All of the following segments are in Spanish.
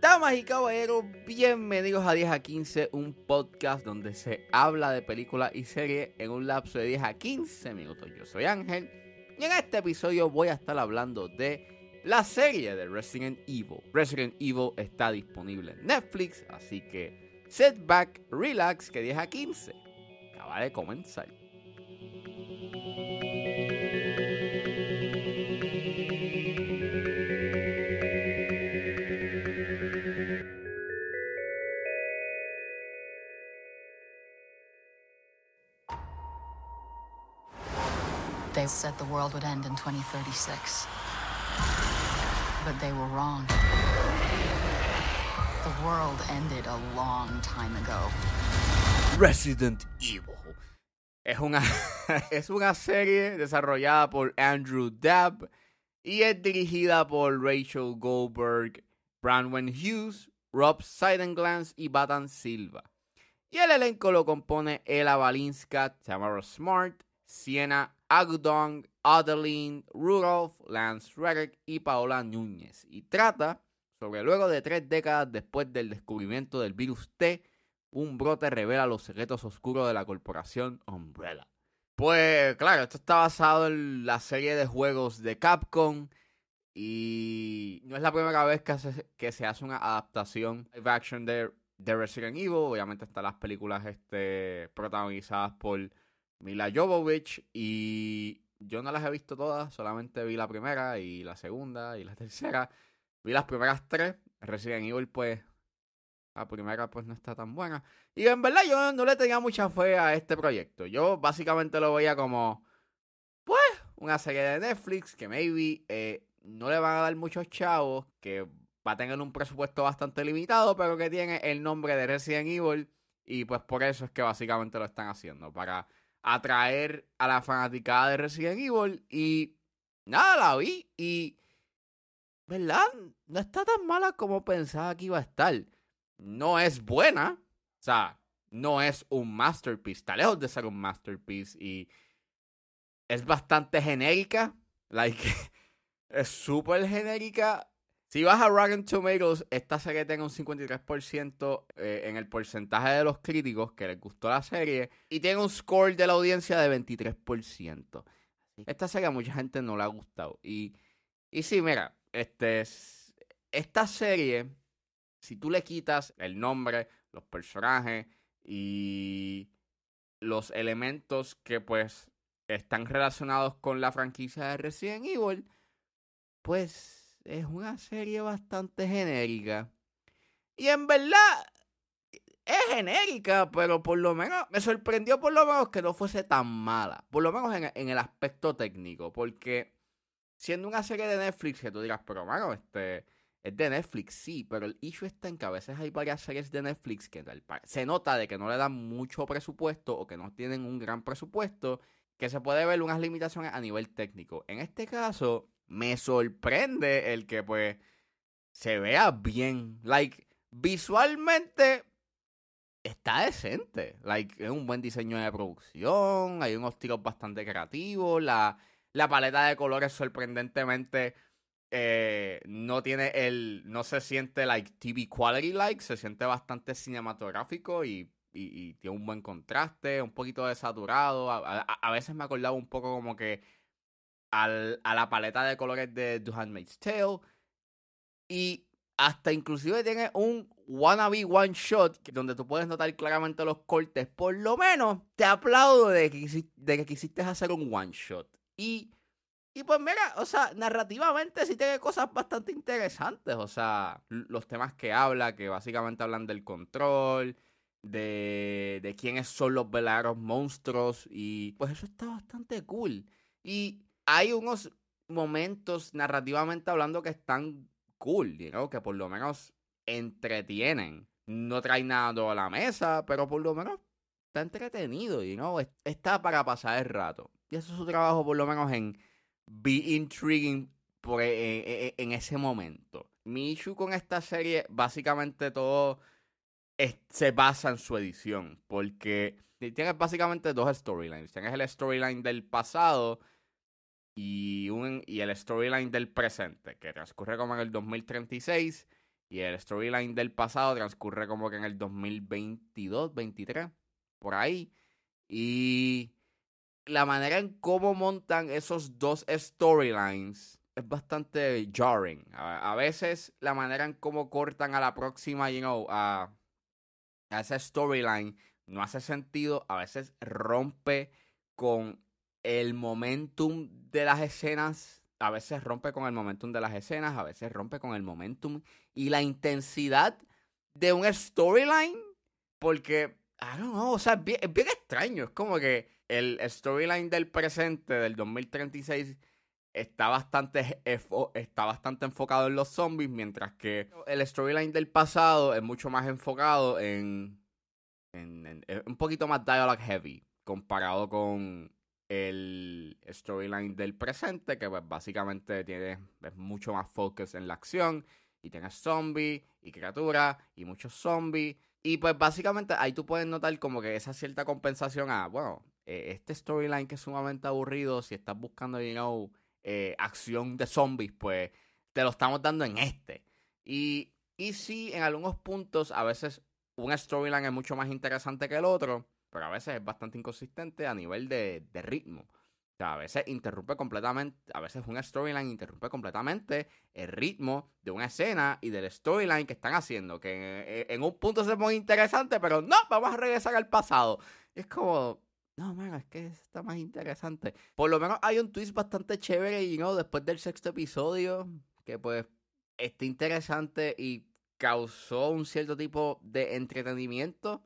Damas y caballeros, bienvenidos a 10 a 15, un podcast donde se habla de películas y series en un lapso de 10 a 15 minutos. Yo soy Ángel y en este episodio voy a estar hablando de la serie de Resident Evil. Resident Evil está disponible en Netflix, así que sit back, relax, que 10 a 15 acaba de comenzar. They said the world would end in 2036. But they were wrong. The world ended a long time ago. Resident Evil. Es una, es una serie desarrollada por Andrew Dabb y es dirigida por Rachel Goldberg, Branwen Hughes, Rob Seidenglans y Batan Silva. Y el elenco lo compone Ella Balinska, Tamara Smart, Sienna Agudong, Adeline, Rudolph, Lance Reddick y Paola Núñez. Y trata sobre luego de tres décadas después del descubrimiento del virus T, un brote revela los secretos oscuros de la corporación Umbrella. Pues claro, esto está basado en la serie de juegos de Capcom y no es la primera vez que se, hace una adaptación live action de, de Resident Evil. Obviamente están las películas este, protagonizadas por Mila Jovovich y yo no las he visto todas, solamente vi la primera y la segunda y la tercera. Vi las primeras tres. Resident Evil, pues, la primera pues no está tan buena. Y en verdad yo no le tenía mucha fe a este proyecto. Yo básicamente lo veía como, pues, una serie de Netflix que maybe eh, no le van a dar muchos chavos, que va a tener un presupuesto bastante limitado, pero que tiene el nombre de Resident Evil. Y pues por eso es que básicamente lo están haciendo, para atraer a la fanaticada de Resident Evil. Y nada, la vi y... ¿Verdad? No está tan mala como pensaba que iba a estar no es buena. O sea, no es un masterpiece. Está lejos de ser un masterpiece. Y es bastante genérica. Like, es súper genérica. Si vas a Rotten Tomatoes, esta serie tiene un 53% eh, en el porcentaje de los críticos que les gustó la serie. Y tiene un score de la audiencia de 23%. Esta serie a mucha gente no le ha gustado. Y, y sí, mira, este, esta serie si tú le quitas el nombre, los personajes y los elementos que pues están relacionados con la franquicia de Resident Evil, pues es una serie bastante genérica. Y en verdad es genérica, pero por lo menos me sorprendió por lo menos que no fuese tan mala. Por lo menos en, el aspecto técnico, porque siendo una serie de Netflix que tú digas, pero mano, este es de Netflix, sí, pero el issue está en que a veces hay varias series de Netflix que se nota de que no le dan mucho presupuesto o que no tienen un gran presupuesto, que se puede ver unas limitaciones a nivel técnico. En este caso, me sorprende el que pues se vea bien. Like, visualmente está decente. Like, es un buen diseño de producción, hay unos tiros bastante creativos, la, la paleta de colores sorprendentemente eh, no tiene el. No se siente like TV quality like, se siente bastante cinematográfico y, y, tiene un buen contraste, un poquito desaturado. A, a, veces me acordaba un poco como que al, a la paleta de colores de The Handmaid's Tale. Y hasta inclusive tiene un wannabe one shot donde tú puedes notar claramente los cortes. Por lo menos te aplaudo de que quisiste hacer un one shot. Y y pues mira, o sea, narrativamente sí tiene cosas bastante interesantes. O sea, los temas que habla, que básicamente hablan del control, de, de quiénes son los verdaderos monstruos. Y pues eso está bastante cool. Y hay unos momentos narrativamente hablando que están cool, ¿no? que por lo menos entretienen. No trae nada a la mesa, pero por lo menos está entretenido, ¿no? Está para pasar el rato. Y eso es su trabajo, por lo menos en be intriguing por, eh, eh, eh, en ese momento. Mi issue con esta serie, básicamente todo se basa en su edición, porque tienes básicamente dos storylines. Tienes el storyline del pasado y, un, y el storyline del presente, que transcurre como en el 2036. Y el storyline del pasado transcurre como que en el 2022, 23, por ahí. Y la manera en cómo montan esos dos storylines es bastante jarring. A, veces la manera en cómo cortan a la próxima, you know, a, a esa storyline no hace sentido. A veces rompe con el momentum de las escenas. A veces rompe con el momentum de las escenas. A veces rompe con el momentum y la intensidad de un storyline. Porque, I don't know, o sea, es bien extraño. Es como que el storyline del presente, del 2036, está bastante, está bastante enfocado en los zombies, mientras que el storyline del pasado es mucho más enfocado en, en, un poquito más dialogue heavy, comparado con el storyline del presente, que pues básicamente tiene es mucho más focus en la acción, y tienes zombies, y criaturas, y muchos zombies. Y pues básicamente ahí tú puedes notar como que esa cierta compensación a, bueno, eh, este storyline que es sumamente aburrido, si estás buscando, you know, eh, acción de zombies, pues te lo estamos dando en este. Y, y sí, en algunos puntos, a veces un storyline es mucho más interesante que el otro, pero a veces es bastante inconsistente a nivel de, de ritmo. O sea, a veces interrumpe completamente, a veces un storyline interrumpe completamente el ritmo de una escena y del storyline que están haciendo, que en, un punto se pone interesante, pero no, vamos a regresar al pasado. Es como, no, man, es que está más interesante. Por lo menos hay un twist bastante chévere, y no, después del sexto episodio, que pues está interesante y causó un cierto tipo de entretenimiento.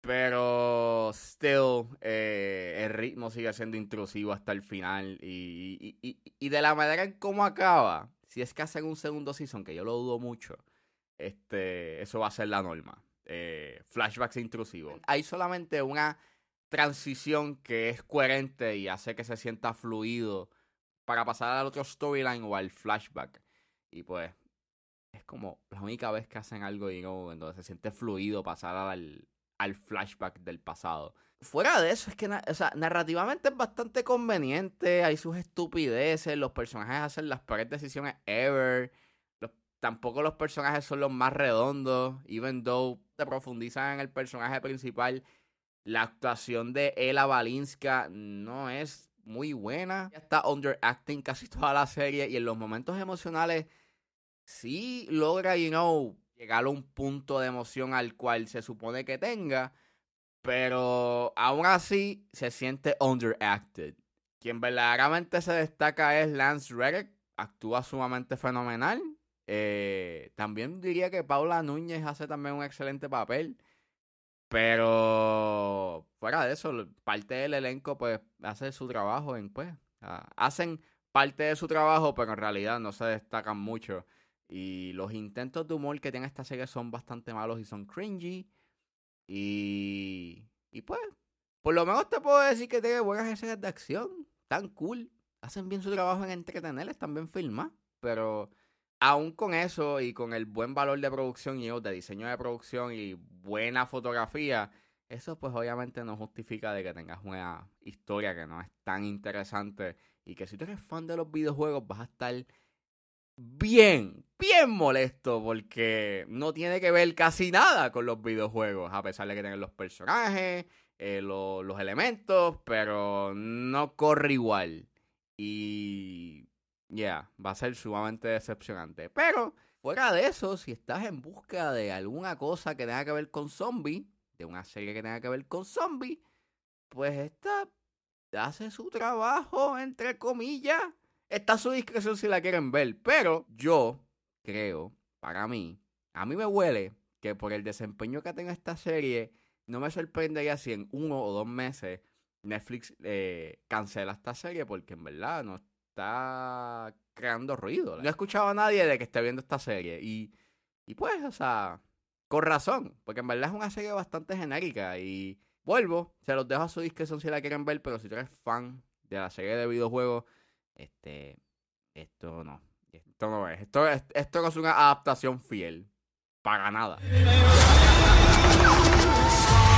Pero still, eh, el ritmo sigue siendo intrusivo hasta el final. Y, y, de la manera en cómo acaba, si es que hacen un segundo season, que yo lo dudo mucho, este, eso va a ser la norma. Eh, flashbacks intrusivos. Hay solamente una transición que es coherente y hace que se sienta fluido para pasar al otro storyline o al flashback. Y pues es como la única vez que hacen algo y no, entonces se siente fluido pasar al, al flashback del pasado. Fuera de eso, es que o sea, narrativamente es bastante conveniente, hay sus estupideces, los personajes hacen las peores decisiones ever. tampoco los personajes son los más redondos, even though te profundizan en el personaje principal la actuación de Ella Balinska no es muy buena. Está underacting casi toda la serie y en los momentos emocionales sí logra, you know, llegar a un punto de emoción al cual se supone que tenga, pero aún así se siente underacted. Quien verdaderamente se destaca es Lance Reddick, actúa sumamente fenomenal. Eh, también diría que Paula Núñez hace también un excelente papel. Pero fuera de eso, parte del elenco pues hace su trabajo en pues hacen parte de su trabajo, pero en realidad no se destacan mucho. Y los intentos de humor que tiene esta serie son bastante malos y son cringy. Y, y pues, por lo menos te puedo decir que tiene buenas escenas de acción, tan cool. Hacen bien su trabajo en entretener, están bien filmadas. Pero aún con eso y con el buen valor de producción y de diseño de producción y buena fotografía, eso pues obviamente no justifica de que tengas una historia que no es tan interesante y que si tú eres fan de los videojuegos vas a estar bien, bien molesto porque no tiene que ver casi nada con los videojuegos, a pesar de que tengan los personajes, eh, los elementos, pero no corre igual. Y ya, va a ser sumamente decepcionante. Pero, fuera de eso, si estás en busca de alguna cosa que tenga que ver con zombies, de una serie que tenga que ver con zombies, pues esta hace su trabajo, entre comillas. Está a su discreción si la quieren ver. Pero yo creo, para mí, a mí me huele que por el desempeño que tenga esta serie, no me sorprendería si en uno o dos meses Netflix eh, cancela esta serie porque en verdad no está creando ruido. No he escuchado a nadie de que esté viendo esta serie. Y, y pues, o sea, con razón, porque en verdad es una serie bastante genérica. Y vuelvo, se los dejo a su discreción si la quieren ver, pero si tú eres fan de la serie de videojuegos, este, esto no. Esto no es. Esto, esto no es una adaptación fiel. Para nada.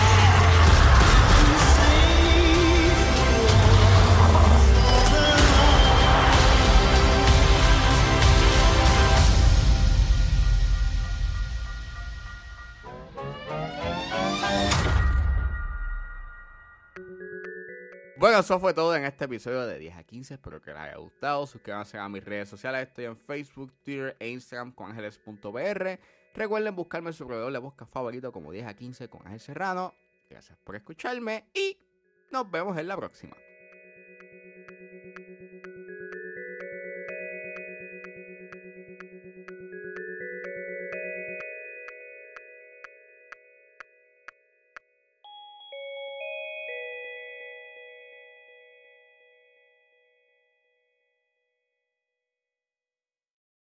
Bueno, eso fue todo en este episodio de 10 a 15. Espero que les haya gustado. Suscríbanse a mis redes sociales. Estoy en Facebook, Twitter e Instagram con ángeles.br. Recuerden buscarme su proveedor de podcast favorito como 10 a 15 con Ángel Serrano. Gracias por escucharme y nos vemos en la próxima.